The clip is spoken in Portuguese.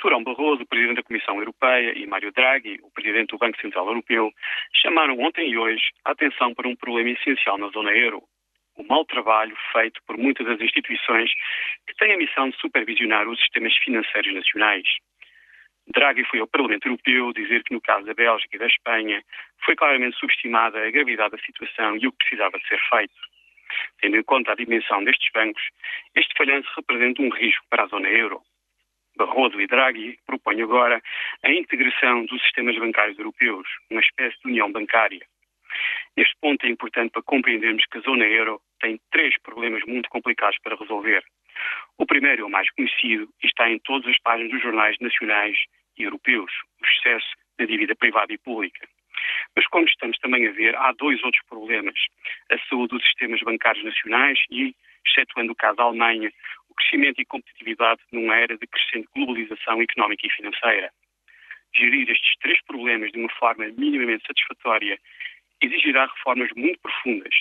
Durão Barroso, o Presidente da Comissão Europeia, e Mário Draghi, o Presidente do Banco Central Europeu, chamaram ontem e hoje a atenção para um problema essencial na zona euro. O mau trabalho feito por muitas das instituições que têm a missão de supervisionar os sistemas financeiros nacionais. Draghi foi ao Parlamento Europeu dizer que, no caso da Bélgica e da Espanha, foi claramente subestimada a gravidade da situação e o que precisava de ser feito. Tendo em conta a dimensão destes bancos, este falhanço representa um risco para a zona euro. Barroso e Draghi propõem agora a integração dos sistemas bancários europeus, uma espécie de união bancária. Este ponto é importante para compreendermos que a zona euro tem três problemas muito complicados para resolver. O primeiro é o mais conhecido e está em todas as páginas dos jornais nacionais e europeus, o excesso da dívida privada e pública. Mas, como estamos também a ver, há dois outros problemas. A saúde dos sistemas bancários nacionais e, excetuando o caso da Alemanha, crescimento e competitividade numa era de crescente globalização económica e financeira. Gerir estes três problemas de uma forma minimamente satisfatória exigirá reformas muito profundas